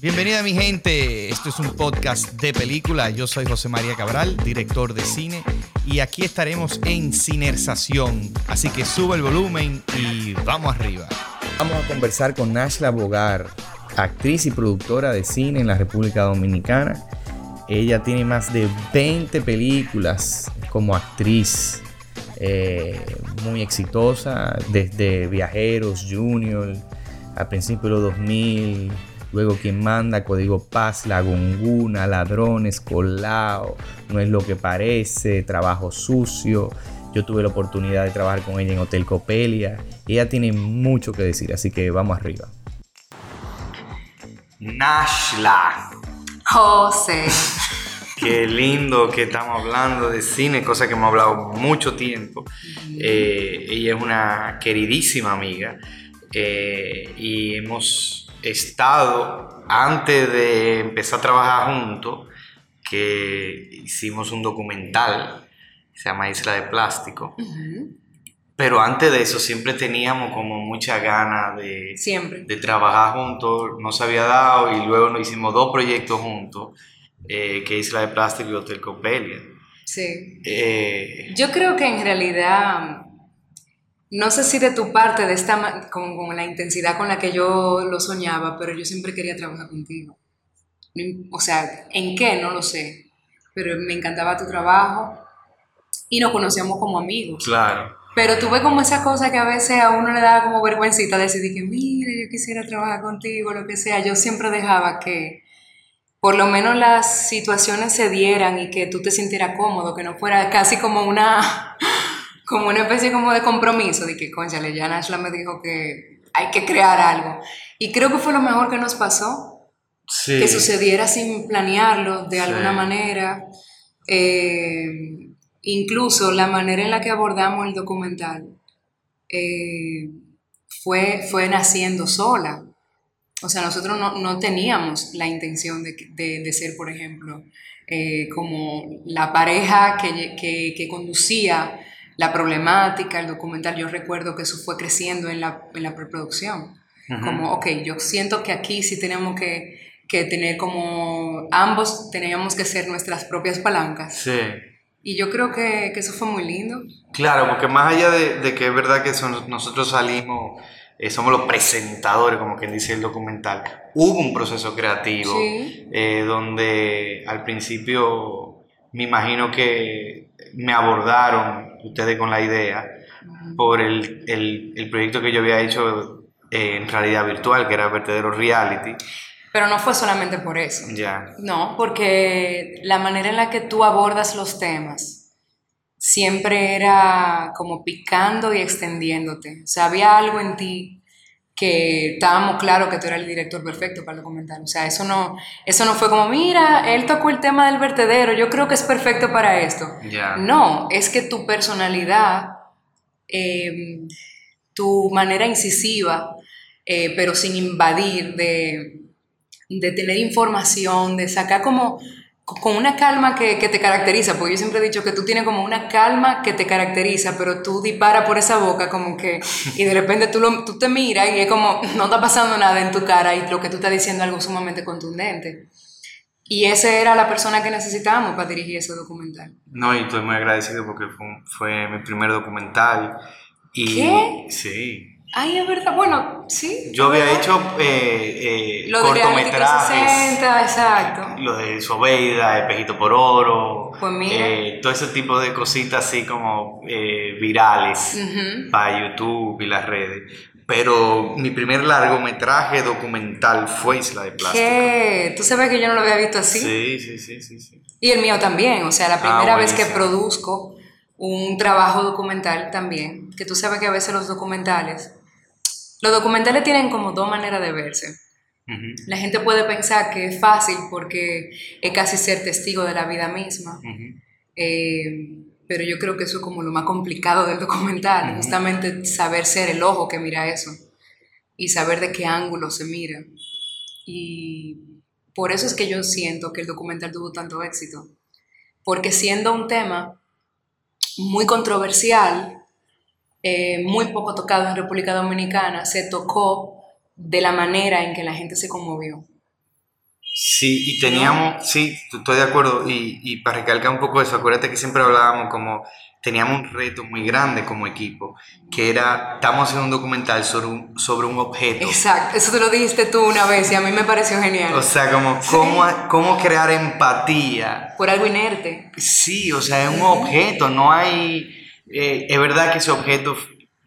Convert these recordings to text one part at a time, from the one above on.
Bienvenida mi gente, esto es un podcast de película. Yo soy José María Cabral, director de cine, y aquí estaremos en Cinersación. Así que sube el volumen y vamos arriba. Vamos a conversar con Nashla Bogar, actriz y productora de cine en la República Dominicana. Ella tiene más de 20 películas como actriz, eh, muy exitosa, desde Viajeros, Junior, al principio de los 2000, luego Quien Manda, Código Paz, La Gonguna, Ladrones, Colao, No es lo que parece, Trabajo Sucio. Yo tuve la oportunidad de trabajar con ella en Hotel Copelia. Ella tiene mucho que decir, así que vamos arriba. Nashla. José. Qué lindo que estamos hablando de cine, cosa que hemos hablado mucho tiempo. Eh, ella es una queridísima amiga eh, y hemos estado, antes de empezar a trabajar juntos, que hicimos un documental, se llama Isla de Plástico. Pero antes de eso siempre teníamos como mucha ganas de, siempre. de trabajar juntos, no se había dado y luego nos hicimos dos proyectos juntos, eh, que Isla de Plástico y Hotel Copelia. Sí. Eh, Yo creo que en realidad, no sé si de tu parte, de esta, con, con la intensidad con la que yo lo soñaba, pero yo siempre quería trabajar contigo. O sea, ¿en qué? No lo sé. Pero me encantaba tu trabajo y nos conocíamos como amigos. claro. Pero tuve como esa cosa que a veces a uno le da como vergüencita decir que, mira, yo quisiera trabajar contigo, lo que sea. Yo siempre dejaba que por lo menos las situaciones se dieran y que tú te sintieras cómodo, que no fuera casi como una, como una especie como de compromiso, de que, conchale, ya Nashla me dijo que hay que crear algo. Y creo que fue lo mejor que nos pasó, Sí. que sucediera sin planearlo de Sí. alguna manera. Eh, incluso la manera en la que abordamos el documental eh, fue, fue naciendo sola. O sea, nosotros no, no teníamos la intención de, de- de ser, por ejemplo, eh, como la pareja que, que- que conducía la problemática, el documental. Yo recuerdo que eso fue creciendo en la, en la preproducción Ujú. como, ok, yo siento que aquí sí tenemos que, que tener como, ambos teníamos que ser nuestras propias palancas. Sí. Y yo creo que, que eso fue muy lindo. Claro, porque más allá de, de que es verdad que son- nosotros salimos, eh, somos los presentadores, como quien dice el documental, hubo un proceso creativo Sí. eh, donde al principio me imagino que me abordaron ustedes con la idea por el, el- el proyecto que yo había hecho eh, en realidad virtual, que era Vertedero Reality. Pero no fue solamente por eso. Ya. No, porque la manera en la que tú abordas los temas siempre era como picando y extendiéndote. O sea, había algo en ti que estábamos claros que tú eras el director perfecto para el documental. O sea, eso no, eso no fue como, mira, él tocó el tema del vertedero, yo creo que es perfecto para esto. No, es que tu personalidad, eh, tu manera incisiva, eh, pero sin invadir, de, de tener información, de sacar como con una calma que, que te caracteriza, porque yo siempre he dicho que tú tienes como una calma que te caracteriza, pero tú disparas por esa boca como que, y de repente tú, lo- tú te miras y es como, no está pasando nada en tu cara y lo que tú estás diciendo es algo sumamente contundente. Y esa era la persona que necesitábamos para dirigir ese documental. No, y estoy muy agradecido porque fue, fue mi primer documental. Y, ¿Qué? Sí. Ay, es verdad. Bueno, sí. Yo había hecho eh, eh, lo de cortometrajes. 360, exacto. Lo de Sobeida, Espejito por Oro. Pues mira. eh, todo ese tipo de cositas así como eh, virales para YouTube y las redes. Pero mi primer largometraje documental fue Isla de Plástico. ¿Qué? ¿Tú sabes que yo no lo había visto así? Sí, sí, sí, sí, sí. Y el mío también. O sea, la primera vez que produzco un trabajo documental también. Que tú sabes que a veces los documentales. Los documentales tienen como dos maneras de verse. La gente puede pensar que es fácil porque es casi ser testigo de la vida misma. ujú. Eh, pero yo creo que eso es como lo más complicado del documental, Ujú. justamente saber ser el ojo que mira eso y saber de qué ángulo se mira. Y por eso es que yo siento que el documental tuvo tanto éxito, porque siendo un tema muy controversial, eh, muy poco tocado en República Dominicana, se tocó de la manera en que la gente se conmovió. Sí, y teníamos, sí, estoy de acuerdo, y, y para recalcar un poco eso, acuérdate que siempre hablábamos como teníamos un reto muy grande como equipo, que era, estamos haciendo un documental sobre un, sobre un objeto. Exacto, eso te lo dijiste tú una vez y a mí me pareció genial. O sea, como cómo, cómo crear empatía. Por algo inerte. Sí, o sea, es un objeto, no hay... Eh, es verdad que ese objeto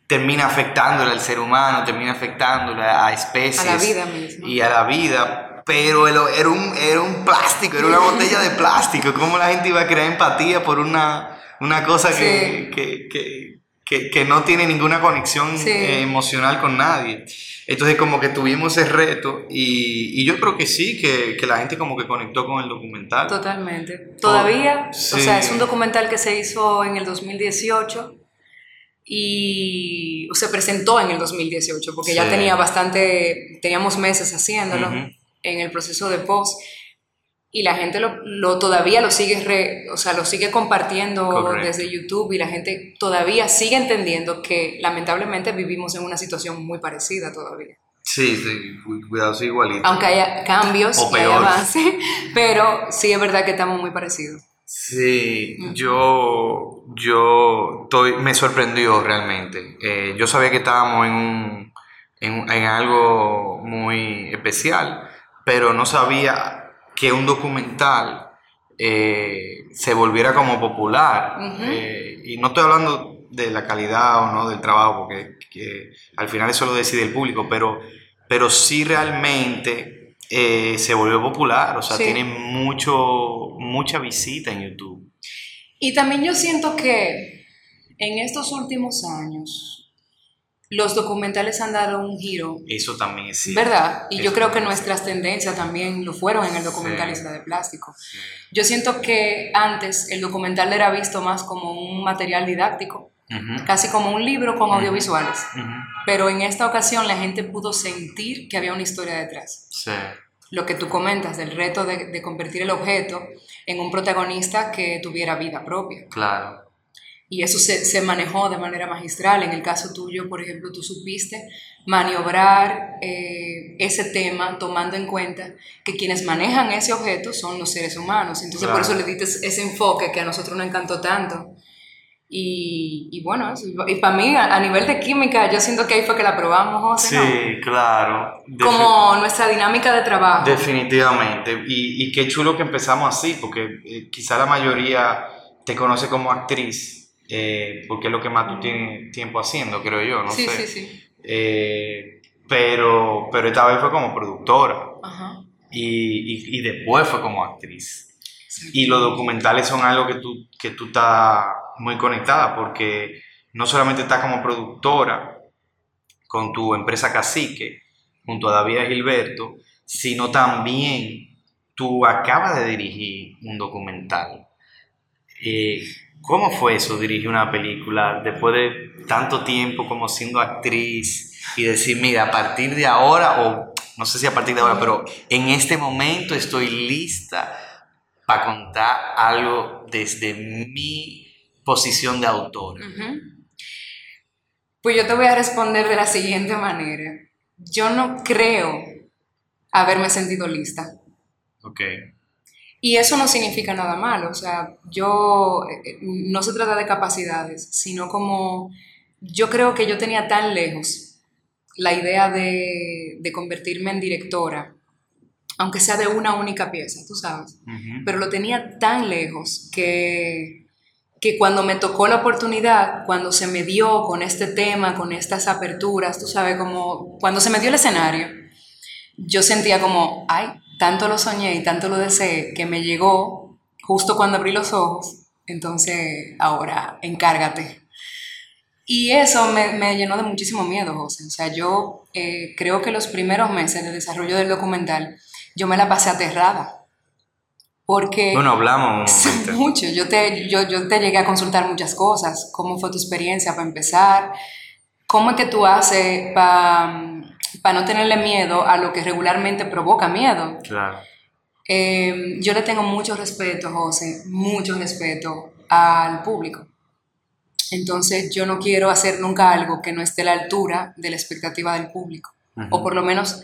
termina afectándole al ser humano, termina afectándole a especies. A la vida misma. Y a la vida, pero era un, era un plástico, era una botella de plástico. ¿Cómo la gente iba a crear empatía por una una cosa que, que, que, no tiene ninguna conexión eh, emocional con nadie. Entonces como que tuvimos ese reto y, y yo creo que sí, que, la gente como que conectó con el documental. Totalmente. Todavía, o sea, es un documental que se hizo en el 2018 y se presentó en el 2018 porque ya tenía bastante, teníamos meses haciéndolo en el proceso de post y la gente lo, lo todavía lo sigue, o sea, lo sigue compartiendo desde YouTube y la gente todavía sigue entendiendo que lamentablemente vivimos en una situación muy parecida todavía. Sí, sí, cuidado, sí, igualito. Aunque haya cambios y haya avance, pero sí es verdad que estamos muy parecidos. Sí, yo, yo estoy, me sorprendió realmente. Eh, yo sabía que estábamos en, un, en, en algo muy especial, pero no sabía que un documental eh, se volviera como popular. Eh, y no estoy hablando de la calidad o no del trabajo, porque al final eso lo decide el público, pero, pero sí realmente eh, se volvió popular, o sea, tiene mucho, mucha visita en YouTube. Y también yo siento que en estos últimos años, los documentales han dado un giro. Eso también es cierto. ¿Verdad? Y yo creo que nuestras tendencias también lo fueron en el documental Isla de Plástico. Yo siento que antes el documental era visto más como un material didáctico, casi como un libro con audiovisuales. Pero en esta ocasión la gente pudo sentir que había una historia detrás. Sí. Lo que tú comentas del reto de, de convertir el objeto en un protagonista que tuviera vida propia. Claro y eso se, se, manejó de manera magistral. En el caso tuyo, por ejemplo, tú supiste maniobrar eh, ese tema tomando en cuenta que quienes manejan ese objeto son los seres humanos. Entonces por eso le diste ese enfoque que a nosotros nos encantó tanto. Y, y bueno, y para mí a, nivel de química yo siento que ahí fue que la probamos, José. Sí, claro. Como nuestra dinámica de trabajo. Definitivamente. Y, y qué chulo que empezamos así, porque eh, quizá la mayoría te conoce como actriz eh, porque es lo que más tú tienes tiempo haciendo, creo yo, no sí, sé. Sí, sí. Eh, pero, pero esta vez fue como productora Y, y, después fue como actriz. Y los documentales son algo que tú, que tú estás muy conectada porque no solamente estás como productora con tu empresa Cacique, junto a David Gilberto, sino también tú acabas de dirigir un documental. Eh, ¿Cómo fue eso, dirigir una película después de tanto tiempo como siendo actriz y decir, mira, a partir de ahora, o no sé si a partir de ahora, pero en este momento estoy lista para contar algo desde mi posición de autor? Pues yo te voy a responder de la siguiente manera. Yo no creo haberme sentido lista. Ok. Y eso no significa nada malo, o sea, yo, eh, no se trata de capacidades, sino como yo creo que yo tenía tan lejos la idea de, de convertirme en directora, aunque sea de una única pieza, tú sabes, pero lo tenía tan lejos que, que cuando me tocó la oportunidad, cuando se me dio con este tema, con estas aperturas, tú sabes, como cuando se me dio el escenario, yo sentía como, ay, tanto lo soñé y tanto lo deseé que me llegó justo cuando abrí los ojos. Entonces, ahora, encárgate. Y eso me, me llenó de muchísimo miedo, José. O sea, yo eh, creo que los primeros meses de desarrollo del documental, yo me la pasé aterrada. Porque... Bueno, hablamos mucho. Yo te, yo, yo te llegué a consultar muchas cosas. ¿Cómo fue tu experiencia para empezar? ¿Cómo es que tú haces para para no tenerle miedo a lo que regularmente provoca miedo. Claro. Eh, yo le tengo mucho respeto, José, mucho respeto al público. Entonces yo no quiero hacer nunca algo que no esté a la altura de la expectativa del público. O por lo menos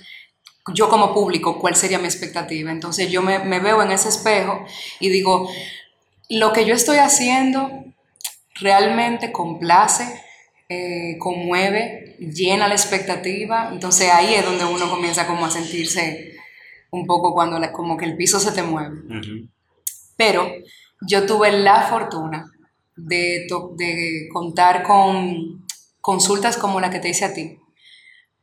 yo como público, cuál sería mi expectativa. Entonces yo me, me veo en ese espejo y digo, lo que yo estoy haciendo realmente complace, eh, conmueve, llena la expectativa. Entonces ahí es donde uno comienza como a sentirse un poco cuando como que el piso se te mueve. Pero yo tuve la fortuna de, de contar con consultas como la que te hice a ti,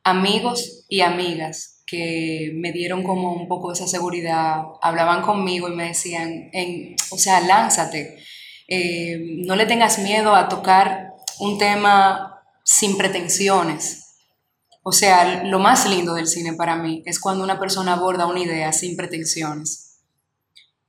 amigos y amigas que me dieron como un poco esa seguridad, hablaban conmigo y me decían, en, o sea, lánzate, eh, no le tengas miedo a tocar un tema sin pretensiones. O sea, lo más lindo del cine para mí es cuando una persona aborda una idea sin pretensiones.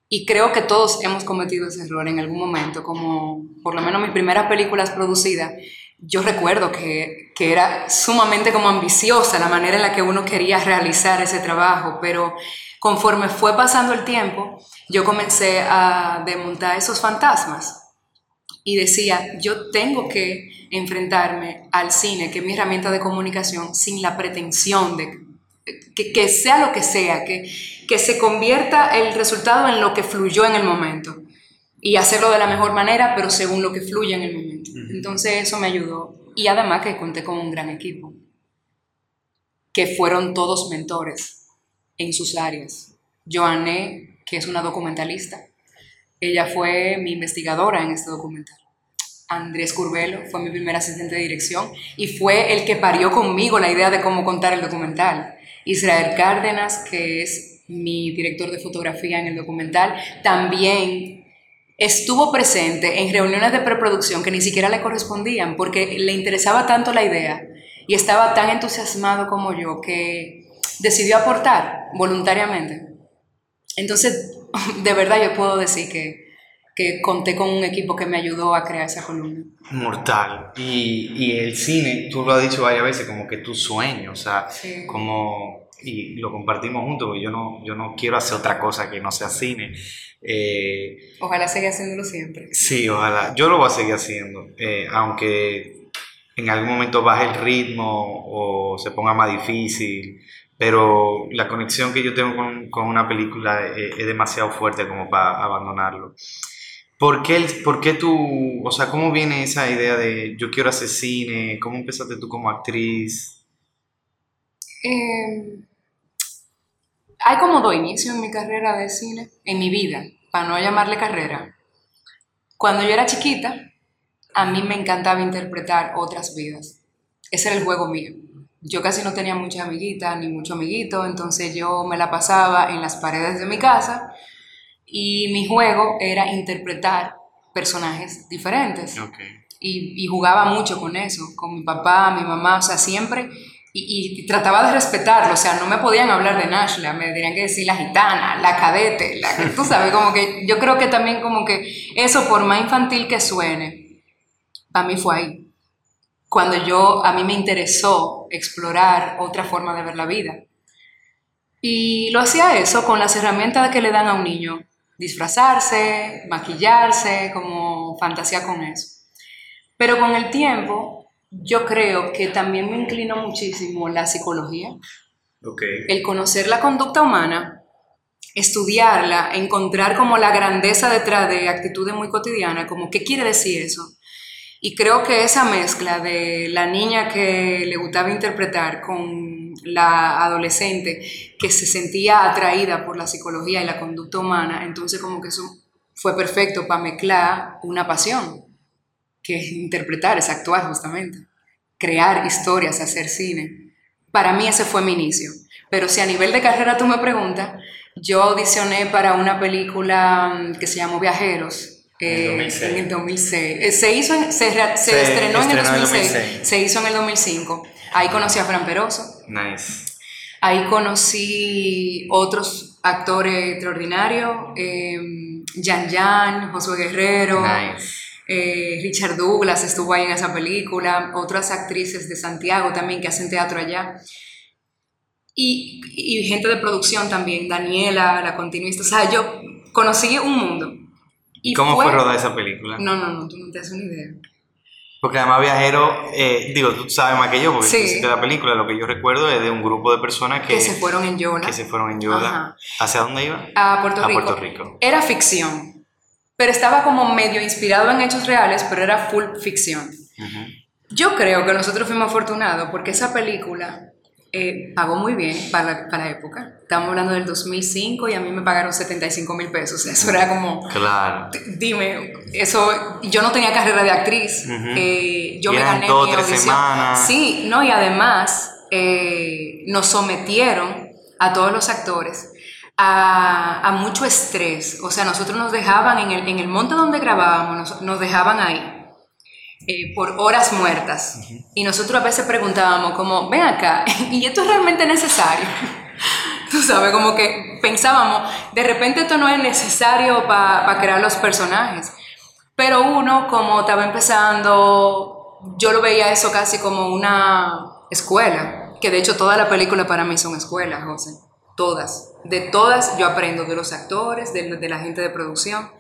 Y creo que todos hemos cometido ese error en algún momento, como por lo menos mis primeras películas producidas, yo recuerdo que, que, era sumamente como ambiciosa la manera en la que uno quería realizar ese trabajo, pero conforme fue pasando el tiempo, yo comencé a desmontar esos fantasmas y decía, yo tengo que enfrentarme al cine, que es mi herramienta de comunicación, sin la pretensión de que, que sea lo que sea, que, que se convierta el resultado en lo que fluyó en el momento y hacerlo de la mejor manera, pero según lo que fluye en el momento. Entonces eso me ayudó. Y además que conté con un gran equipo, que fueron todos mentores en sus áreas. Joanne, que es una documentalista, ella fue mi investigadora en este documental. Andrés Curbelo fue mi primer asistente de dirección y fue el que parió conmigo la idea de cómo contar el documental. Israel Cárdenas, que es mi director de fotografía en el documental, también estuvo presente en reuniones de preproducción que ni siquiera le correspondían porque le interesaba tanto la idea y estaba tan entusiasmado como yo que decidió aportar voluntariamente. Entonces, de verdad yo puedo decir que, que conté con un equipo que me ayudó a crear esa columna. Mortal. Y, y el cine, tú lo has dicho varias veces, como que tu sueño, o sea, como, y lo compartimos juntos, porque yo no, yo no quiero hacer otra cosa que no sea cine. Eh, ojalá siga haciéndolo siempre. Sí, ojalá. Yo lo voy a seguir haciendo, eh, aunque en algún momento baje el ritmo o se ponga más difícil, pero la conexión que yo tengo con, con una película es, es, demasiado fuerte como para abandonarlo. ¿Por qué, ¿Por qué tú, o sea, cómo viene esa idea de yo quiero hacer cine? ¿Cómo empezaste tú como actriz? Eh, hay como dos inicios en mi carrera de cine, en mi vida, para no llamarle carrera. Cuando yo era chiquita, a mí me encantaba interpretar otras vidas. Ese era el juego mío. Yo casi no tenía muchas amiguitas ni mucho amiguito, entonces yo me la pasaba en las paredes de mi casa y mi juego era interpretar personajes diferentes. Y, y, jugaba mucho con eso, con mi papá, mi mamá, o sea, siempre y, trataba de respetarlo, o sea, no me podían hablar de Nashla, me tenían que decir la gitana, la cadete, la que tú sabes, como que yo creo que también como que eso por más infantil que suene, para mí fue ahí. Cuando yo, a mí me interesó explorar otra forma de ver la vida. Y lo hacía eso con las herramientas que le dan a un niño, disfrazarse, maquillarse, como fantasía con eso. Pero con el tiempo yo creo que también me inclinó muchísimo la psicología. El conocer la conducta humana, estudiarla, encontrar como la grandeza detrás de actitudes muy cotidianas, como qué quiere decir eso. Y creo que esa mezcla de la niña que le gustaba interpretar con la adolescente que se sentía atraída por la psicología y la conducta humana, entonces como que eso fue perfecto para mezclar una pasión que es interpretar, es actuar justamente, crear historias, hacer cine. Para mí ese fue mi inicio. Pero si a nivel de carrera tú me preguntas, yo audicioné para una película mm, que se llamó Viajeros. Eh, en el 2006. Eh, se, hizo se, se, estrenó, en el 2006, se hizo en el 2005. Ahí conocí a Fran Peroso. Nice. Ahí conocí otros actores extraordinarios, eh, Jan Jan, Josué Guerrero. Nice. Eh, Richard Douglas estuvo ahí en esa película, otras actrices de Santiago también que hacen teatro allá. Y, y gente de producción también, Daniela, la continuista. O sea, yo conocí un mundo. Y ¿Cómo fue, rodada esa película? No, no, no, tú no te haces una idea. Porque además Viajero, eh, digo, tú sabes más que yo, porque Sí. hiciste la película, lo que yo recuerdo es de un grupo de personas que, que se fueron en Yola que se fueron en Yola. Ajá. ¿Hacia dónde iban? a Puerto A Rico. Puerto Rico. Era ficción, pero estaba como medio inspirado en hechos reales, pero era full ficción. Ujú. Yo creo que nosotros fuimos afortunados porque esa película eh, pagó muy bien para la, para la época. Estamos hablando del 2005 y a mí me pagaron 75 mil pesos. Eso era como, Claro. dime, eso, yo no tenía carrera de actriz. Eh, yo Y me gané dos, mi tres audición. semanas. Sí, no, y además eh, nos sometieron a todos los actores a, a mucho estrés. O sea, nosotros nos dejaban en el, en el monte donde grabábamos, nos, nos dejaban ahí. Eh, por horas muertas. Y nosotros a veces preguntábamos como, ven acá, ¿y esto es realmente necesario? Tú sabes, como que pensábamos, de repente esto no es necesario para crear los personajes. Pero uno, como estaba empezando, yo lo veía eso casi como una escuela, que de hecho toda la película para mí son escuelas, José. Todas. De todas yo aprendo, de los actores, de, de la gente de producción.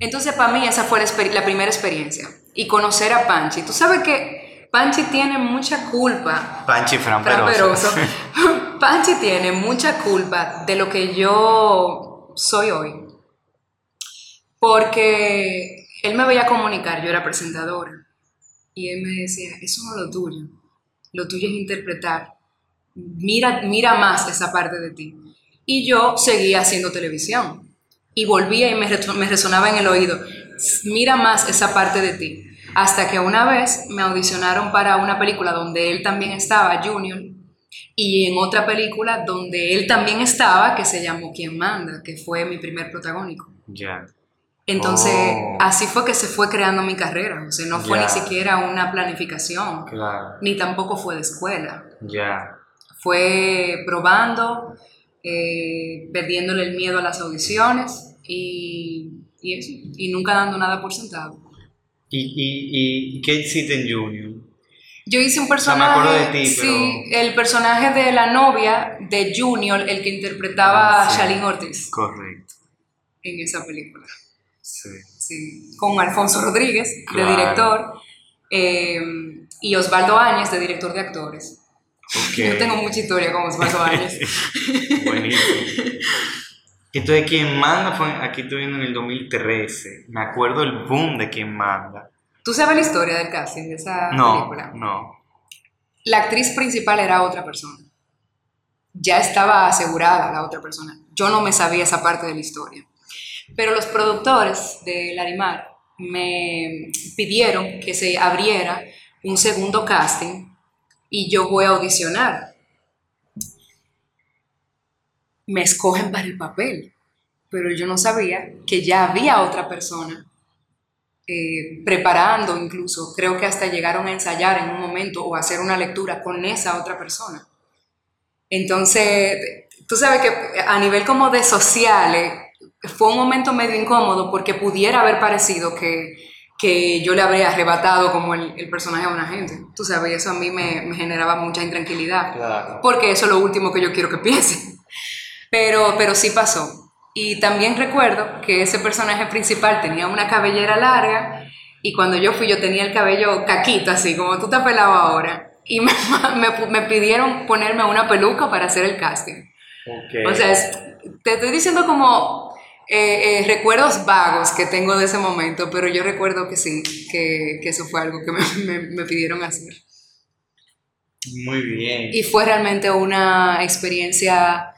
Entonces, para mí esa fue la, la primera experiencia. Y conocer a Panchi. Tú sabes que Panchi tiene mucha culpa Panchi Fran Fran Peroso. Peroso. Panchi tiene mucha culpa de lo que yo soy hoy. Porque él me veía comunicar, yo era presentadora. Y él me decía, eso no es lo tuyo. Lo tuyo es interpretar. Mira, mira más esa parte de ti. Y yo seguía haciendo televisión. Y volvía y me resonaba en el oído, mira más esa parte de ti. Hasta que una vez me audicionaron para una película donde él también estaba, Junior, y en otra película donde él también estaba, que se llamó Quien Manda, que fue mi primer protagónico. Ya. Entonces, Oh. así fue que se fue creando mi carrera. O sea, no fue ni siquiera una planificación, Claro. ni tampoco fue de escuela. Ya. Fue probando, eh, perdiéndole el miedo a las audiciones y, y eso, y nunca dando nada por sentado. ¿Y, y, y qué hiciste en Junior? Yo hice un sea, me personaje, acuerdo de ti, sí, el personaje de la novia de Junior, el que interpretaba Ah, a sí. Shalin Ortiz Correcto. en esa película. Sí. Sí, con Alfonso Rodríguez, Claro. de director, eh, y Osvaldo Áñez, de director de actores. Ok. Yo tengo mucha historia con Osvaldo Áñez. Buenísimo. Entonces, quien manda fue, aquí estoy viendo en el 2013. Me acuerdo el boom de quien manda. ¿Tú sabes la historia del casting de esa No, película? no. La actriz principal era otra persona. Ya estaba asegurada la otra persona. Yo no me sabía esa parte de la historia. Pero los productores de Larimar me pidieron que se abriera un segundo casting y yo voy a audicionar. Me escogen para el papel, pero yo no sabía que ya había otra persona eh, preparando incluso, creo que hasta llegaron a ensayar en un momento o a hacer una lectura con esa otra persona. Entonces, tú sabes que a nivel como de sociales, fue un momento medio incómodo porque pudiera haber parecido que, que yo le habría arrebatado como el, el personaje a una gente. Tú sabes, y eso a mí me, me generaba mucha intranquilidad Claro. porque eso es lo último que yo quiero que piensen. Pero, pero sí pasó. Y también recuerdo que ese personaje principal tenía una cabellera larga y cuando yo fui yo tenía el cabello caquito, así como tú te has pelado ahora. Y me, me, me pidieron ponerme una peluca para hacer el casting. Ok. O sea, es- te estoy diciendo como eh, eh, recuerdos vagos que tengo de ese momento, pero yo recuerdo que sí, que, que eso fue algo que me, me- me pidieron hacer. Muy bien. Y fue realmente una experiencia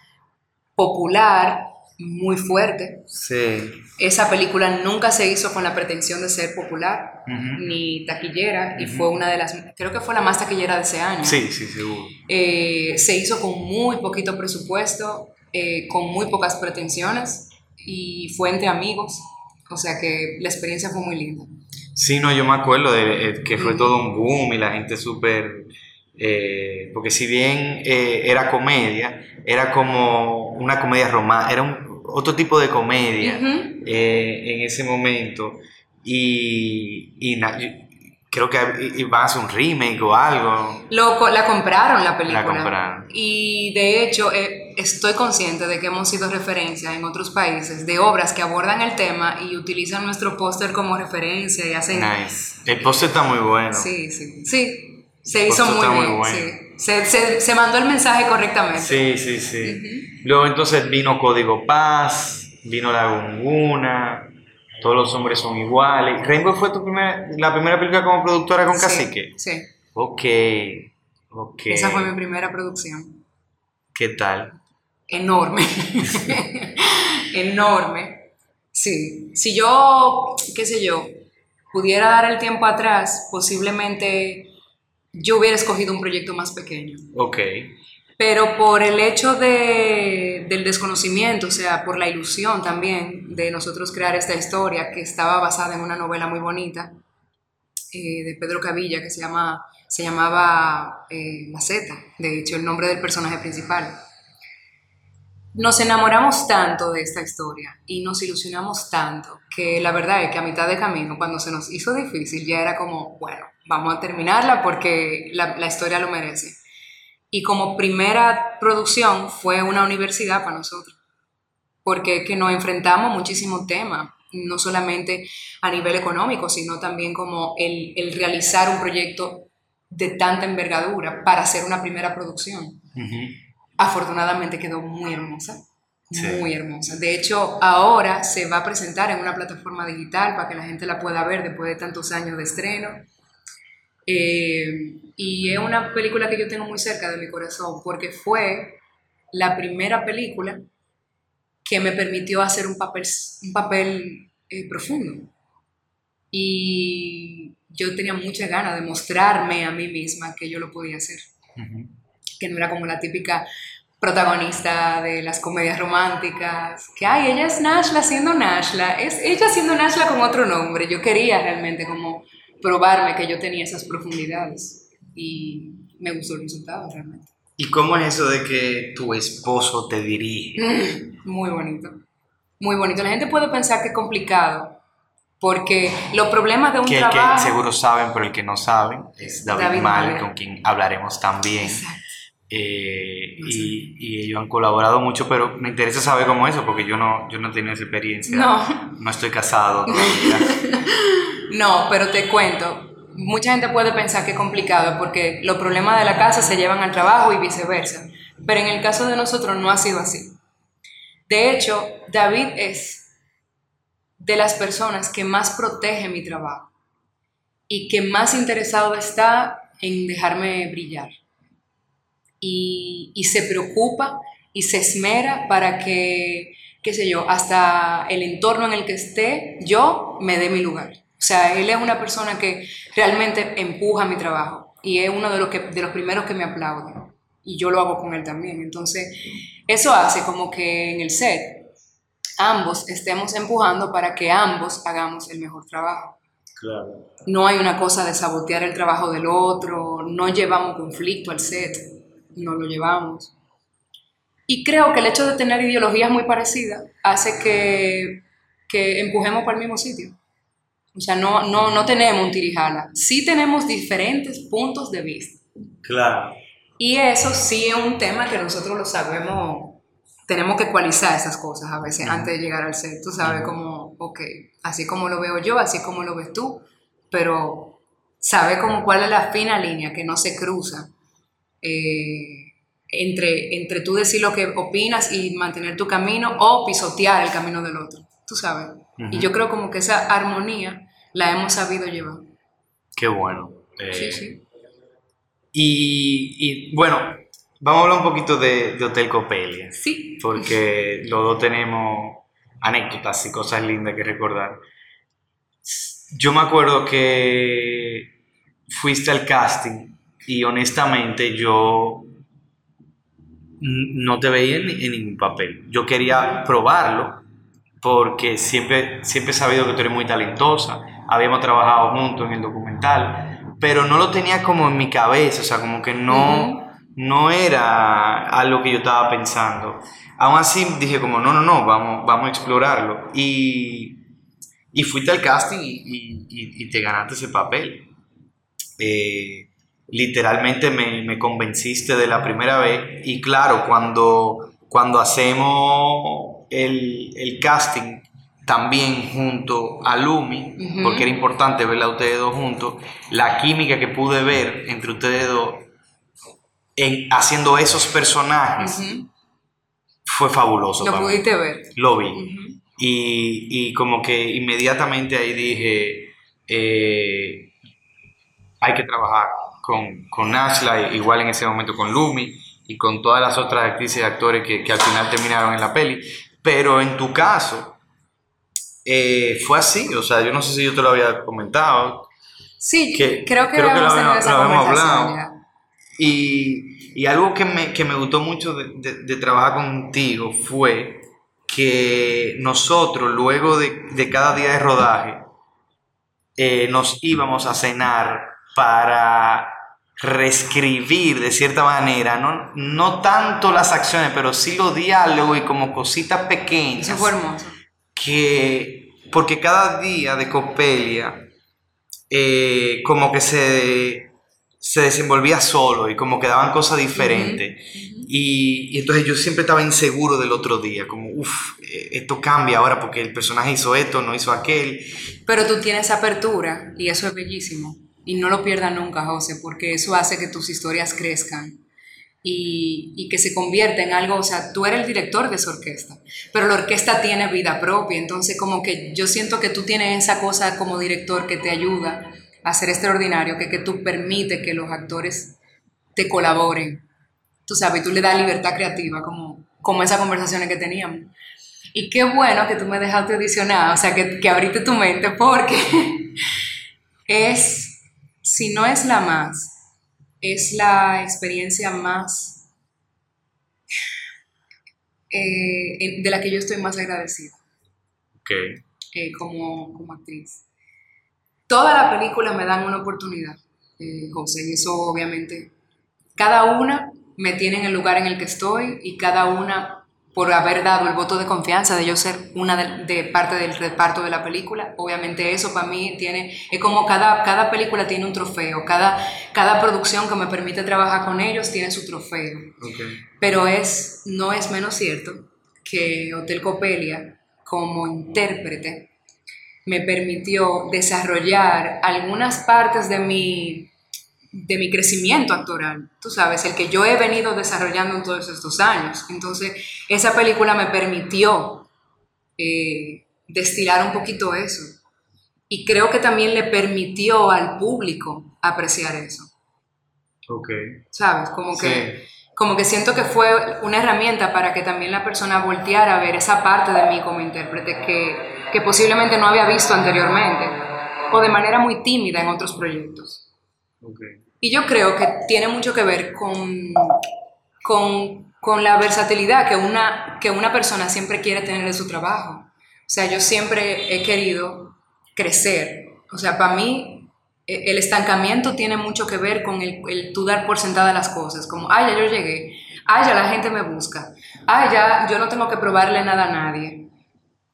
popular, muy fuerte. Sí. Esa película nunca se hizo con la pretensión de ser popular ni taquillera y fue una de las, creo que fue la más taquillera de ese año. Sí, sí, seguro. Eh, se hizo con muy poquito presupuesto, eh, con muy pocas pretensiones y fue entre amigos. O sea que la experiencia fue muy linda. Sí, no, yo me acuerdo de eh, que fue todo un boom y la gente súper... eh, porque si bien eh, era comedia, era como una comedia romántica, era un, otro tipo de comedia Ujú. eh, en ese momento. Y, y na- yo creo que iban a hacer un remake o algo. Lo la compraron la película. La compraron. Y de hecho, eh, estoy consciente de que hemos sido referencia en otros países de obras que abordan el tema y utilizan nuestro póster como referencia y hacen... Nice. El póster está muy bueno. Sí, sí, sí. Se hizo muy bien. Se, se, se, mandó el mensaje correctamente. Sí, sí, sí. Luego entonces vino Código Paz, vino La Gunguna, Todos los hombres son iguales. ¿Rainbow fue tu primera, la primera película como productora con Cacique? Sí. Ok, ok. Esa fue mi primera producción. ¿Qué tal? Enorme. Enorme. Sí. Si yo, qué sé yo, pudiera dar el tiempo atrás, posiblemente yo hubiera escogido un proyecto más pequeño. Ok. Pero por el hecho de, del desconocimiento, o sea, por la ilusión también de nosotros crear esta historia que estaba basada en una novela muy bonita eh, de Pedro Cavilla que se, llama, se llamaba eh, La Z, de hecho el nombre del personaje principal. Nos enamoramos tanto de esta historia y nos ilusionamos tanto que la verdad es que a mitad de camino, cuando se nos hizo difícil, ya era como, bueno, vamos a terminarla porque la, la historia lo merece. Y como primera producción fue una universidad para nosotros, porque que nos enfrentamos muchísimos temas, no solamente a nivel económico, sino también como el, el realizar un proyecto de tanta envergadura para hacer una primera producción. Afortunadamente quedó muy hermosa, muy hermosa. De hecho, ahora se va a presentar en una plataforma digital para que la gente la pueda ver después de tantos años de estreno. Eh, y es una película que yo tengo muy cerca de mi corazón porque fue la primera película que me permitió hacer un papel, un papel eh, profundo. Y yo tenía mucha ganas de mostrarme a mí misma que yo lo podía hacer. Que no era como la típica protagonista de las comedias románticas, que, ay, ella es Nashla siendo Nashla, es ella siendo Nashla con otro nombre. Yo quería realmente como probarme que yo tenía esas profundidades y me gustó el resultado realmente. ¿Y cómo es eso de que tu esposo te dirige? Muy bonito, muy bonito. La gente puede pensar que es complicado, porque los problemas de un que, trabajo... Que seguro saben, pero el que no saben es David, David Mal, con quien hablaremos también. Eh, y, y, ellos han colaborado mucho, pero me interesa saber cómo es eso, porque yo no, yo no he tenido esa experiencia. No. No estoy casado todavía. no, pero te cuento. Mucha gente puede pensar que es complicado porque los problemas de la casa se llevan al trabajo y viceversa. Pero en el caso de nosotros no ha sido así. De hecho, David es de las personas que más protege mi trabajo y que más interesado está en dejarme brillar. Y, y, se preocupa y se esmera para que, qué sé yo, hasta el entorno en el que esté, yo me dé mi lugar. O sea, él es una persona que realmente empuja mi trabajo y es uno de los, que, de los primeros que me aplaude. Y yo lo hago con él también. Entonces, eso hace como que en el set ambos estemos empujando para que ambos hagamos el mejor trabajo. Claro. No hay una cosa de sabotear el trabajo del otro, no llevamos conflicto al set, no lo llevamos. Y creo que el hecho de tener ideologías muy parecidas hace que, que empujemos para el mismo sitio. O sea, no, no, no tenemos un tirijala. Sí tenemos diferentes puntos de vista. Claro. Y eso sí es un tema que nosotros lo sabemos, tenemos que ecualizar esas cosas a veces antes de llegar al set. Tú sabes como, ok, así como lo veo yo, así como lo ves tú, pero sabe como cuál es la fina línea que no se cruza eh, entre, entre tú decir lo que opinas y mantener tu camino o pisotear el camino del otro. Tú sabes. Y yo creo como que esa armonía la hemos sabido llevar. Qué bueno. Eh, sí, sí. Y, y, bueno, vamos a hablar un poquito de, de, Hotel Copelia. Sí. Porque los dos tenemos anécdotas y cosas lindas que recordar. Yo me acuerdo que fuiste al casting y honestamente yo no te veía en, en ningún papel. Yo quería probarlo porque siempre, siempre he sabido que tú eres muy talentosa, habíamos trabajado juntos en el documental, pero no lo tenía como en mi cabeza, o sea, como que no, uh -huh. no era algo que yo estaba pensando. Aún así dije como, no, no, no, vamos, vamos a explorarlo. Y, y fuiste al casting y, y, y, te ganaste ese papel. Eh, literalmente me, me convenciste de la primera vez y claro, cuando cuando hacemos el, el casting también junto a Lumi, porque era importante verla a ustedes dos juntos, la química que pude ver entre ustedes dos en, haciendo esos personajes fue fabuloso. Lo para mí. pudiste ver. Lo vi. Y, y como que inmediatamente ahí dije, eh, hay que trabajar con, con Ashla, igual en ese momento con Lumi y con todas las otras actrices y actores que, que al final terminaron en la peli. Pero en tu caso, eh, fue así, o sea, yo no sé si yo te lo había comentado. Sí, Que- creo que creo que habíamos lo habíamos- lo hablado. Y, y algo que me, que me gustó mucho de, de- de trabajar contigo fue que nosotros, luego de, de cada día de rodaje, eh, nos íbamos a cenar para reescribir de cierta manera, no, no tanto las acciones, pero sí los diálogos y como cositas pequeñas. Eso fue hermoso. que porque cada día de Copelia eh, como que se, se desenvolvía solo y como que daban cosas diferentes. Y, y entonces yo siempre estaba inseguro del otro día como uff esto cambia ahora porque el personaje hizo esto no hizo aquel Pero tú tienes apertura y eso es bellísimo. Y no lo pierdas nunca, José, porque eso hace que tus historias crezcan y, y que se convierta en algo, o sea, tú eres el director de esa orquesta, pero la orquesta tiene vida propia, entonces como que yo siento que tú tienes esa cosa como director que te ayuda a ser extraordinario, que, que tú permites que los actores te colaboren, tú sabes, tú le das libertad creativa, como, como esas conversaciones que teníamos. Y qué bueno que tú me dejaste audicionar, o sea, que, que abriste tu mente, porque es, si no es la más, es la experiencia más eh, de la que yo estoy más agradecida ok eh, como, como actriz. Toda la película me dan una oportunidad, eh, José, y eso obviamente, cada una me tiene en el lugar en el que estoy y cada una por haber dado el voto de confianza de yo ser una de, de parte del reparto de la película, obviamente eso para mí tiene, es como cada, cada película tiene un trofeo, cada, cada producción que me permite trabajar con ellos tiene su trofeo. Pero es, no es menos cierto que Hotel Copelia, como intérprete, me permitió desarrollar algunas partes de mi, de mi crecimiento actoral. Tú sabes, el que yo he venido desarrollando en todos estos años. Entonces, esa película me permitió eh, destilar un poquito eso. Y creo que también le permitió al público apreciar eso. ok ¿Sabes? Como que como que siento que fue una herramienta para que también la persona volteara a ver esa parte de mí como intérprete que, que posiblemente no había visto anteriormente o de manera muy tímida en otros proyectos. Ok Y yo creo que tiene mucho que ver con, con, con la versatilidad que una, que una persona siempre quiere tener de su trabajo. O sea, yo siempre he querido crecer. O sea, para mí e- el estancamiento tiene mucho que ver con el, el tú dar por sentada las cosas, como, ay, ya yo llegué, ay, ya la gente me busca, ay, ya yo no tengo que probarle nada a nadie.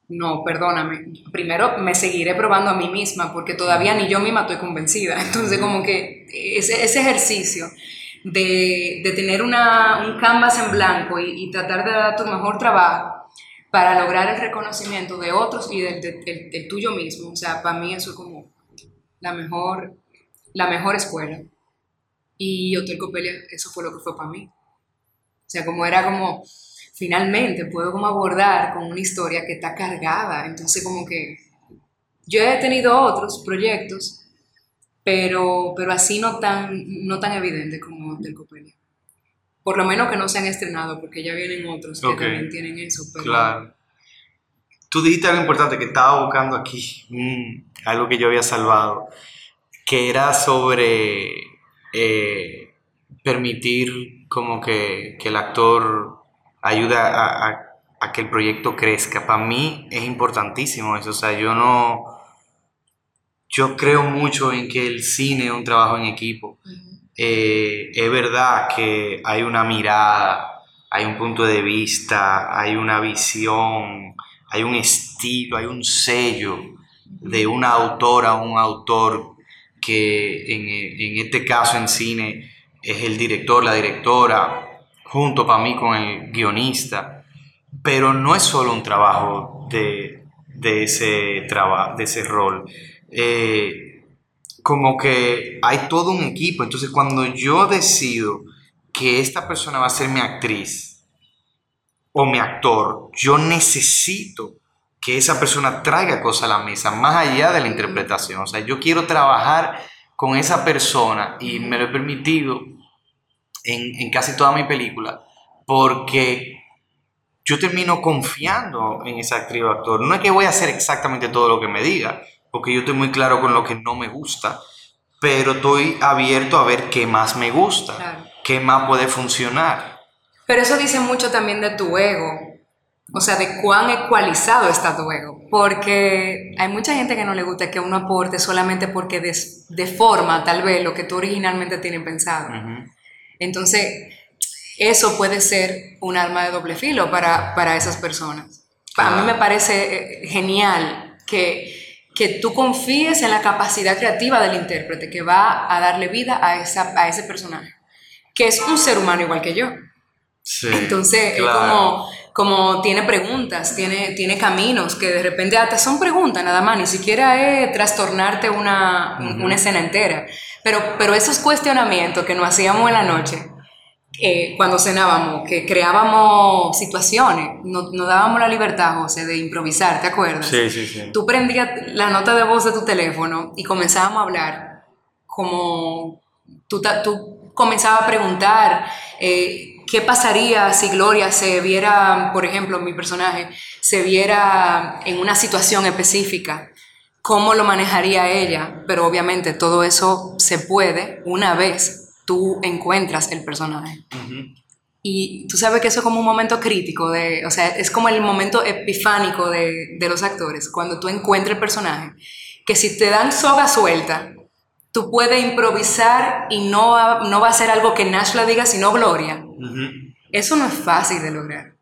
No, perdóname. Primero me seguiré probando a mí misma porque todavía ni yo misma estoy convencida. Entonces, como que ese, ese ejercicio de, de tener una, un canvas en blanco y, tratar de dar tu mejor trabajo para lograr el reconocimiento de otros y del, del- tuyo mismo. O sea, para mí eso es como la mejor, la mejor escuela. Y Hotel Copelia, eso fue lo que fue para mí. O sea, como era como, finalmente puedo como abordar con una historia que está cargada. Entonces, como que yo he tenido otros proyectos, pero, pero así no tan, no tan evidente como Hotel Copelia. Por lo menos que no se han estrenado, porque ya vienen otros que también tienen eso. Pero, Claro. Tú dijiste algo importante que estaba buscando aquí, mm, algo que yo había salvado, que era sobre eh, permitir como que, que el actor ayude a, a- a que el proyecto crezca. Para mí es importantísimo eso, o sea, yo no... Yo creo mucho en que el cine es un trabajo en equipo. Eh, es verdad que hay una mirada, hay un punto de vista, hay una visión, hay un estilo, hay un sello de una autora o un autor que en, en este caso en cine es el director, la directora junto para mí con el guionista, pero no es solo un trabajo de, ese, trabajo, de ese rol. Eh, como que hay todo un equipo, entonces cuando yo decido que esta persona va a ser mi actriz o mi actor, yo necesito que esa persona traiga cosas a la mesa, más allá de la interpretación. O sea, yo quiero trabajar con esa persona y me lo he permitido en, casi toda mi película, porque yo termino confiando en esa actriz o actor. No es que voy a hacer exactamente todo lo que me diga, porque yo estoy muy claro con lo que no me gusta, pero estoy abierto a ver qué más me gusta, qué más puede funcionar. Pero eso dice mucho también de tu ego, o sea, de cuán ecualizado está tu ego. Porque hay mucha gente que no le gusta que uno aporte solamente porque deforma tal vez lo que tú originalmente tienes pensado. Entonces, eso puede ser un arma de doble filo para, para esas personas. A mí me parece eh, genial que, que tú confíes en la capacidad creativa del intérprete que va a darle vida a, esa, a ese personaje, que es un ser humano igual que yo. Sí, Entonces, es como como tiene preguntas, tiene, tiene caminos, que de repente hasta son preguntas nada más, ni siquiera es trastornarte una, una escena entera. Pero, pero esos cuestionamientos que nos hacíamos en la noche, eh, cuando cenábamos, que creábamos situaciones, nos no dábamos la libertad, José, de improvisar, ¿te acuerdas? Sí, sí, sí. Tú prendías la nota de voz de tu teléfono y comenzábamos a hablar como tú, tú comenzabas a preguntar. Eh, ¿Qué pasaría si Gloria se viera, por ejemplo, mi personaje, se viera en una situación específica? ¿Cómo lo manejaría ella? Pero obviamente todo eso se puede una vez tú encuentras el personaje. Y tú sabes que eso es como un momento crítico, de, o sea, es como el momento epifánico de, de los actores, cuando tú encuentras el personaje, que si te dan soga suelta, tú puedes improvisar y no, no va a ser algo que Nash la diga, sino Gloria. Eso no es fácil de lograr.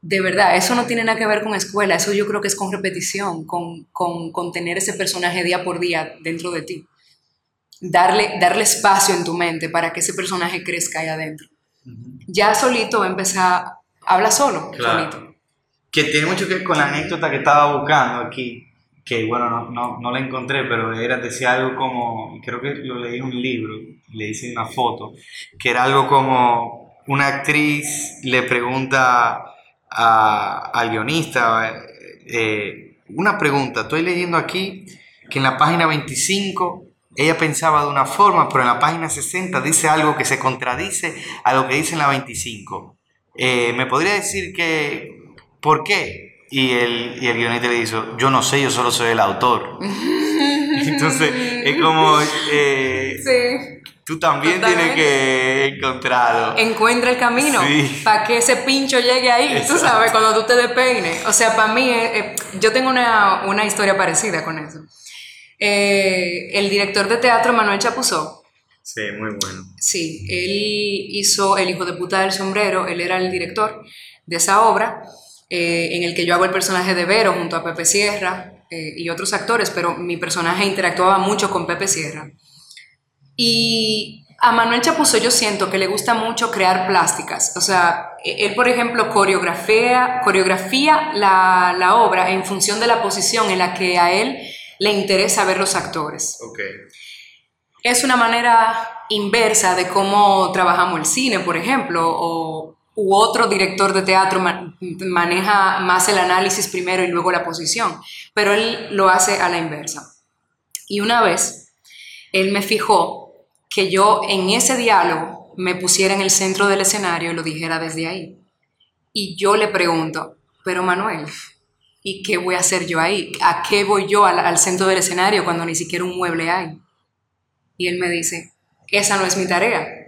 De verdad, eso no tiene nada que ver con escuela, eso yo creo que es con repetición, con, con, tener ese personaje día por día dentro de ti. Darle, darle espacio en tu mente para que ese personaje crezca ahí adentro. Ya solito va a empezar, habla solo, solito. Que tiene mucho que ver con la anécdota que estaba buscando aquí que bueno, no, no, no, la encontré, pero era, decía algo como, creo que lo leí en un libro, le hice una foto, que era algo como una actriz le pregunta al guionista, eh, una pregunta, estoy leyendo aquí que en la página 25 ella pensaba de una forma, pero en la página 60 dice algo que se contradice a lo que dice en la 25. Eh, ¿Me podría decir que, por qué? Y el, y el guionista le dijo, yo no sé, yo solo soy el autor. Entonces, es como... Eh, sí. Tú también tienes que encontrarlo. Encuentra el camino para que ese pincho llegue ahí, tú sabes, cuando tú te despeines. O sea, para mí, eh, eh, yo tengo una, una, historia parecida con eso. el director de teatro Manuel Chapuzó. Sí, muy bueno. Sí, él hizo El hijo de puta del sombrero, él era el director de esa obra. Eh, en el que yo hago el personaje de Vero junto a Pepe Sierra eh, y otros actores, pero mi personaje interactuaba mucho con Pepe Sierra. Y a Manuel Chapuzo yo siento que le gusta mucho crear plásticas. O sea, e, él, por ejemplo, coreografía, coreografía la, la obra en función de la posición en la que a él le interesa ver los actores. Okay. Es una manera inversa de cómo trabajamos el cine, por ejemplo, o u otro director de teatro maneja más el análisis primero y luego la posición, pero él lo hace a la inversa. Y una vez, él me fijó que yo en ese diálogo me pusiera en el centro del escenario y lo dijera desde ahí. Y yo le pregunto, pero Manuel, ¿y qué voy a hacer yo ahí? ¿A qué voy yo al, centro del escenario cuando ni siquiera un mueble hay? Y él me dice, esa no es mi tarea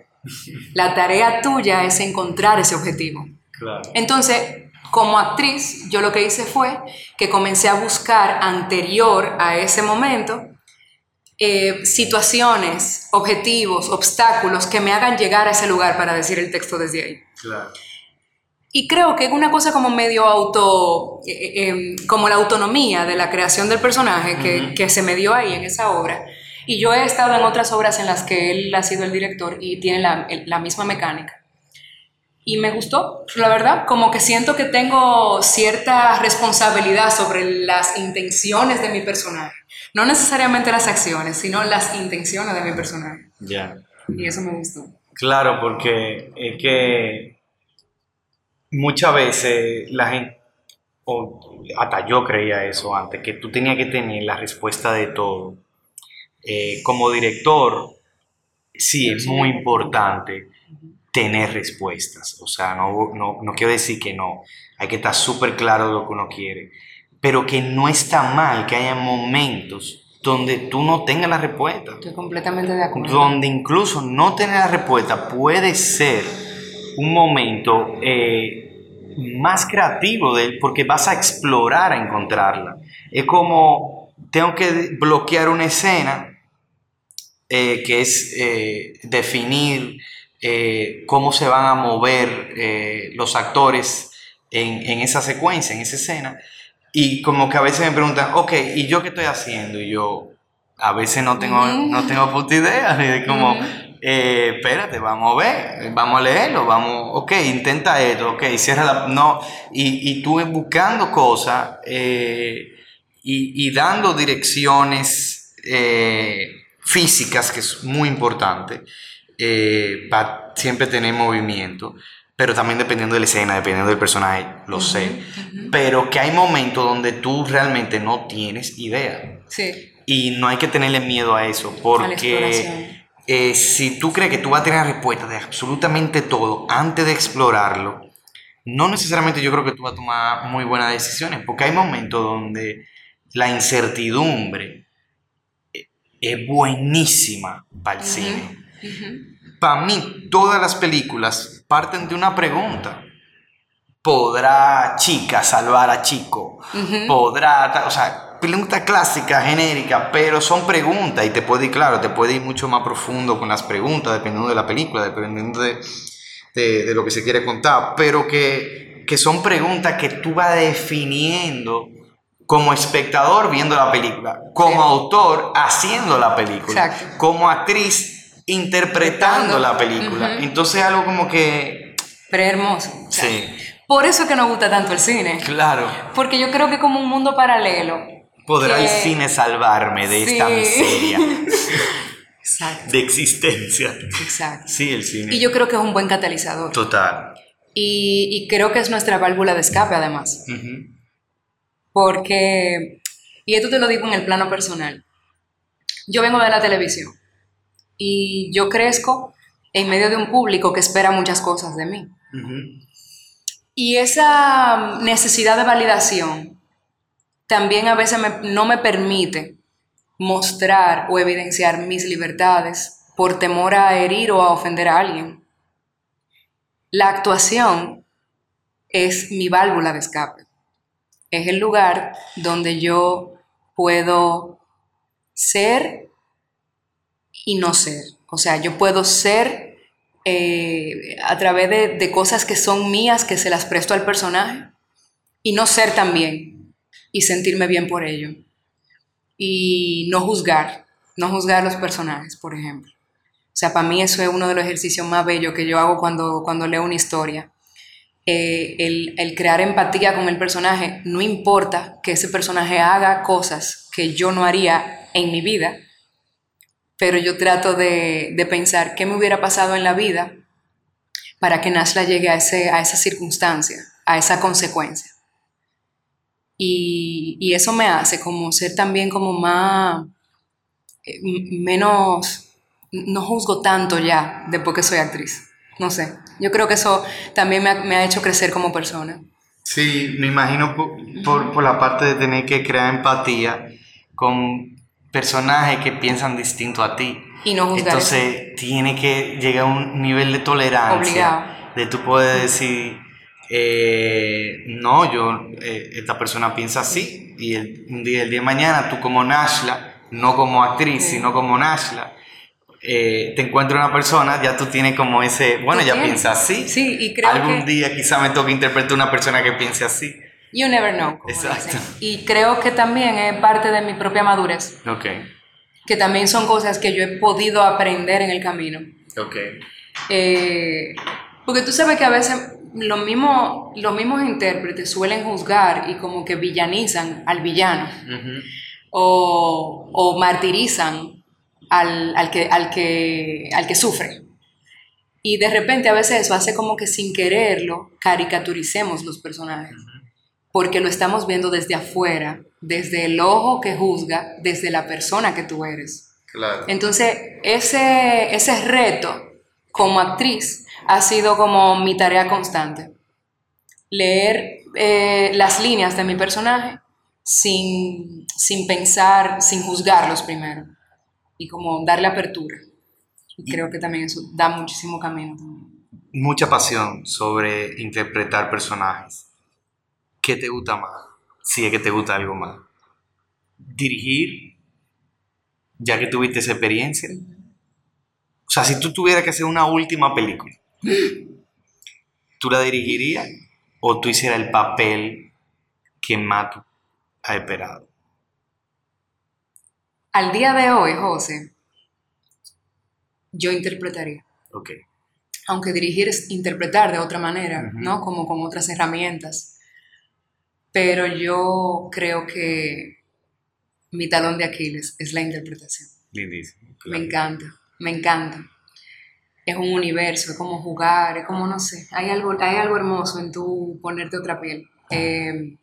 la tarea tuya es encontrar ese objetivo. Entonces, como actriz, yo lo que hice fue que comencé a buscar anterior a ese momento eh, situaciones, objetivos, obstáculos que me hagan llegar a ese lugar para decir el texto desde ahí. Y creo que es una cosa como medio auto, eh, eh, em, como la autonomía de la creación del personaje que, que se me dio ahí en esa obra y yo he estado en otras obras en las que él ha sido el director y tiene la, misma mecánica. y me gustó, la verdad, como que siento que tengo cierta responsabilidad sobre las intenciones de mi personaje. No necesariamente las acciones, sino las intenciones de mi personaje. Ya. Y eso me gustó. Claro, porque es que muchas veces la gente, o hasta yo creía eso antes, que tú tenías que tener la respuesta de todo. Eh, como director, sí, es muy importante tener respuestas. O sea, no, no, no quiero decir que no, hay que estar súper claro de lo que uno quiere, pero que no está mal que haya momentos donde tú no tengas la respuesta. Estoy completamente de acuerdo. Donde incluso no tener la respuesta puede ser un momento eh, más creativo de, porque vas a explorar a encontrarla. Es como, tengo que bloquear una escena, eh, que es eh, definir cómo se van a mover los actores en, en esa secuencia, en esa escena y como que a veces me preguntan, ok, ¿y yo qué estoy haciendo? Y yo a veces no tengo, no tengo puta idea. Y es como, eh, espérate, vamos a ver, vamos a leerlo, vamos, ok, intenta esto, ok, cierra la... No, y, y tú buscando cosas eh, y, y, dando direcciones eh, físicas, que es muy importante, para siempre tener movimiento pero también dependiendo de la escena, dependiendo del personaje, lo sé. Pero que hay momentos donde tú realmente no tienes idea. Sí. Y no hay que tenerle miedo a eso, porque eh, si tú crees que tú vas a tener respuesta de absolutamente todo antes de explorarlo, no necesariamente yo creo que tú vas a tomar muy buenas decisiones, porque hay momentos donde la incertidumbre eh, es buenísima para el cine. Para mí, todas las películas parten de una pregunta. ¿Podrá chica salvar a chico? ¿Podrá, o sea, pregunta clásica, genérica, pero son preguntas y te puede ir, claro, te puede ir mucho más profundo con las preguntas, dependiendo de la película, dependiendo de, de, lo que se quiere contar, pero que, que son preguntas que tú vas definiendo como espectador viendo la película, como autor haciendo la película, como actriz interpretando la película. Entonces algo como que... Pero hermoso. sí. Por eso es que nos gusta tanto el cine. Claro. Porque yo creo que como un mundo paralelo. ¿Podrá el cine salvarme de esta miseria? Exacto. De existencia. Exacto. Sí, el cine. Y yo creo que es un buen catalizador. Total. Y, creo que es nuestra válvula de escape, además. Porque, y esto te lo digo en el plano personal, yo vengo de la televisión y yo crezco en medio de un público que espera muchas cosas de mí. Y esa necesidad de validación también a veces no me permite mostrar o evidenciar mis libertades por temor a herir o a ofender a alguien. La actuación es mi válvula de escape. Es el lugar donde yo puedo ser y no ser. O sea, yo puedo ser eh, a través de, cosas que son mías, que se las presto al personaje, y no ser también, y sentirme bien por ello. Y no juzgar, no juzgar a los personajes, por ejemplo. O sea, para mí eso es uno de los ejercicios más bellos que yo hago cuando, cuando leo una historia. Eh, el, crear empatía con el personaje, no importa que ese personaje haga cosas que yo no haría en mi vida, pero yo trato de, pensar qué me hubiera pasado en la vida para que Nashla llegue a, ese, a esa circunstancia, a esa consecuencia. Y, eso me hace como ser también como más, eh, menos, no juzgo tanto ya después que soy actriz. No sé, yo creo que eso también me ha, me ha hecho crecer como persona. Sí, me imagino por, por, la parte de tener que crear empatía con personajes que piensan distinto a ti. Y no Entonces tiene que llegar a un nivel de tolerancia. De tú puedes decir, eh, no, yo, eh, esta persona piensa así. Y el, un día, el día de mañana, tú como Nashla, no como actriz, sino como Nashla, eh, te encuentra una persona, ya tú tienes como ese, bueno, ya piensa así. Sí, y creo Algún día quizá me toque interpretar una persona que piense así. You never know. Exacto. Y creo que también es parte de mi propia madurez. Ok. Que también son cosas que yo he podido aprender en el camino. Ok. Eh, Porque tú sabes que a veces los mismos, los mismos intérpretes suelen juzgar y como que villanizan al villano o, o, martirizan al, al, que, al, que, al que sufre. Y de repente a veces eso hace como que sin quererlo caricaturicemos los personajes, porque lo estamos viendo desde afuera, desde el ojo que juzga, desde la persona que tú eres. Claro. Entonces, ese, ese reto como actriz ha sido como mi tarea constante. Leer eh, las líneas de mi personaje sin, sin pensar, sin juzgarlos primero. Y como darle apertura. Y creo que también eso da muchísimo camino. Mucha pasión sobre interpretar personajes. ¿Qué te gusta más? Si es que te gusta algo más. Dirigir, ya que tuviste esa experiencia. O sea, si tú tuvieras que hacer una última película, ¿tú la dirigirías o tú hicieras el papel que más tú has esperado? Al día de hoy, José, yo interpretaría. Ok. Aunque dirigir es interpretar de otra manera, ¿no? Como con otras herramientas. Pero yo creo que mi talón de Aquiles es la interpretación. Lindísimo. Me encanta, me encanta. Es un universo, es como jugar, es como, no sé, hay algo, hay algo hermoso en tú ponerte otra piel. Eh,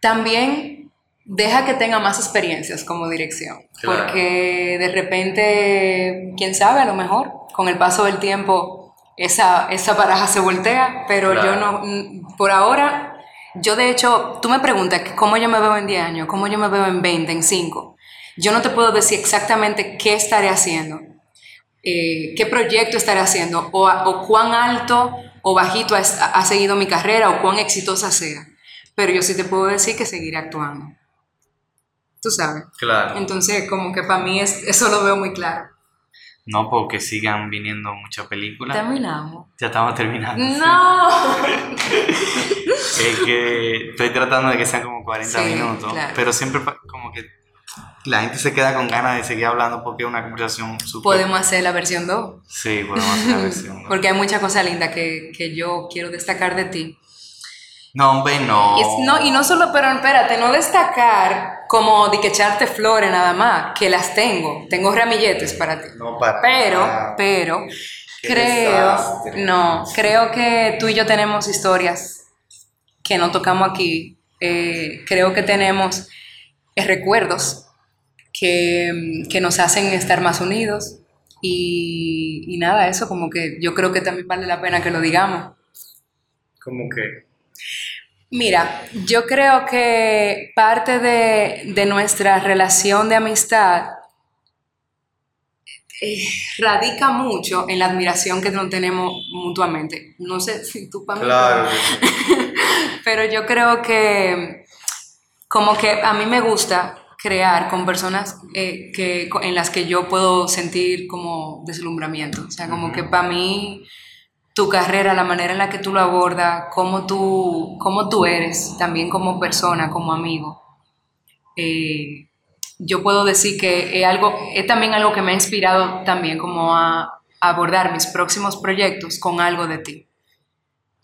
también deja que tenga más experiencias como dirección, Claro. porque de repente, quién sabe, a lo mejor con el paso del tiempo esa, esa baraja se voltea, pero Claro. yo no, por ahora, yo de hecho, tú me preguntas cómo yo me veo en 10 años, cómo yo me veo en 20, en 5. Yo no te puedo decir exactamente qué estaré haciendo, eh, qué proyecto estaré haciendo, o, o cuán alto o bajito ha, ha seguido mi carrera, o cuán exitosa sea. Pero yo sí te puedo decir que seguiré actuando. Tú sabes. Claro. Entonces, como que para mí es, eso lo veo muy claro. No porque sigan viniendo muchas películas. Terminamos. Ya estamos terminando. No. Es que estoy tratando de que sean como 40 Sí, minutos, claro. pero siempre como que la gente se queda con ganas de seguir hablando porque es una conversación súper... Podemos hacer la versión 2. Sí, podemos hacer la versión. ¿no? Porque hay muchas cosas lindas que, que yo quiero destacar de ti. No, hombre, no. Y, es- no, y no solo, pero espérate, no destacar como de que echarte flores nada más, que las tengo. Tengo ramilletes para ti. No, para Pero, nada. pero, Qué creo, desastre. no, creo que tú y yo tenemos historias que no tocamos aquí. Eh, creo que tenemos eh, recuerdos que, que nos hacen estar más unidos. Y, y nada, eso como que yo creo que también vale la pena que lo digamos. Como que... Mira, yo creo que parte de, de nuestra relación de amistad eh, radica mucho en la admiración que nos tenemos mutuamente. No sé si tú para mí, Claro. pero yo creo que como que a mí me gusta crear con personas eh, que, en las que yo puedo sentir como deslumbramiento. O sea, como que para mí tu carrera, la manera en la que tú lo abordas, cómo tú, cómo tú eres, también como persona, como amigo. Eh, yo puedo decir que es, algo, es también algo que me ha inspirado también como a, a abordar mis próximos proyectos con algo de ti,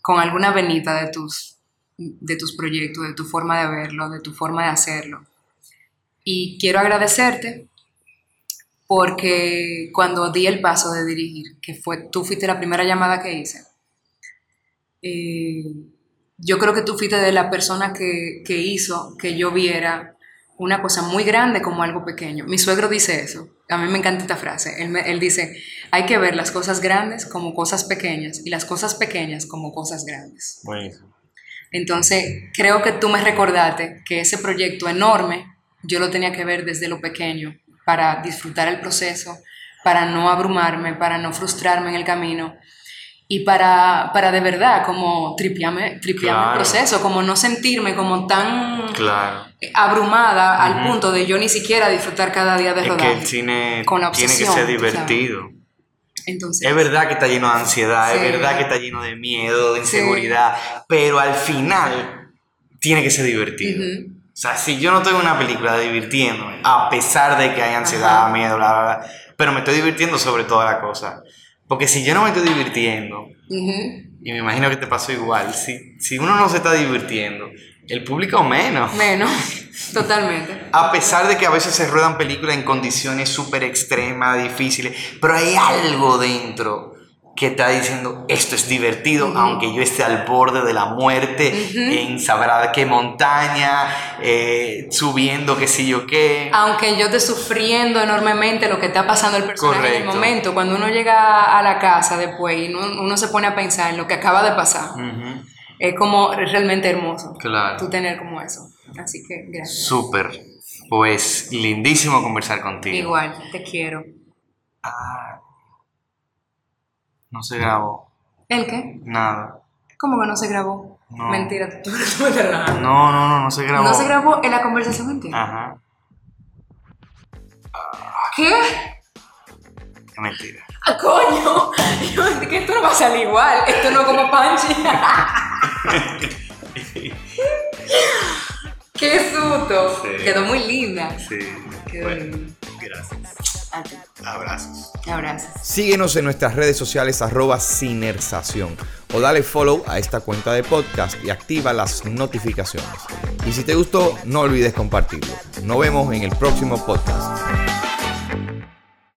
con alguna venita de tus, de tus proyectos, de tu forma de verlo, de tu forma de hacerlo. Y quiero agradecerte porque cuando di el paso de dirigir, que fue, tú fuiste la primera llamada que hice, eh, yo creo que tú fuiste de la persona que, que hizo que yo viera una cosa muy grande como algo pequeño. Mi suegro dice eso. A mí me encanta esta frase. Él, me- él dice, hay que ver las cosas grandes como cosas pequeñas y las cosas pequeñas como cosas grandes. Buenísimo. Entonces, creo que tú me recordaste que ese proyecto enorme yo lo tenía que ver desde lo pequeño para disfrutar el proceso, para no abrumarme, para no frustrarme en el camino y para, para de verdad como tripearme, tripearme Claro. el proceso, como no sentirme como tan Claro. abrumada al Ujú. punto de yo ni siquiera disfrutar cada día de Es rodaje. que el cine Con la tiene que obsesión, ser divertido. Entonces, Es verdad que está lleno de ansiedad, Sí. es verdad que está lleno de miedo, de Sí. inseguridad, pero al final tiene que ser divertido. Ujú. O sea, si yo no estoy en una película divirtiéndome, a pesar de que hay ansiedad, Ajá. miedo, bla, bla, bla, pero me estoy divirtiendo sobre toda la cosa, Porque si yo no me estoy divirtiendo, Ujú. y me imagino que te pasó igual, si, si uno no se está divirtiendo, el público menos. Menos, totalmente. A pesar de que a veces se ruedan películas en condiciones súper extremas, difíciles, pero hay algo dentro que está diciendo esto es divertido, aunque yo esté al borde de la muerte, en sabrá qué montaña, eh, subiendo qué sé yo qué. Aunque yo esté sufriendo enormemente lo que está pasando el personaje en el Correcto. momento, cuando uno llega a la casa después y uno, uno se pone a pensar en lo que acaba de pasar, es como realmente hermoso. Claro. Tú tener como eso. Así que gracias. Súper. Pues lindísimo conversar contigo. Igual, te quiero. Ah, no se grabó. ¿El qué? Nada. ¿Cómo que no se grabó? No. Mentira, tú, tú me estás relajando. No, no, no, no se grabó. No se grabó en la conversación entera. Ajá. ¿Qué? Mentira. ¡Ah, coño! Yo, que esto no va a salir igual. Esto no es como Panchi. ¡Qué susto! Sí. Quedó muy linda. Sí. Quedó Bueno, linda. gracias. A ti. Abrazos. Abrazos. Síguenos en nuestras redes sociales arroba Cinersación o dale follow a esta cuenta de podcast y activa las notificaciones. Y si te gustó, no olvides compartirlo. Nos vemos en el próximo podcast.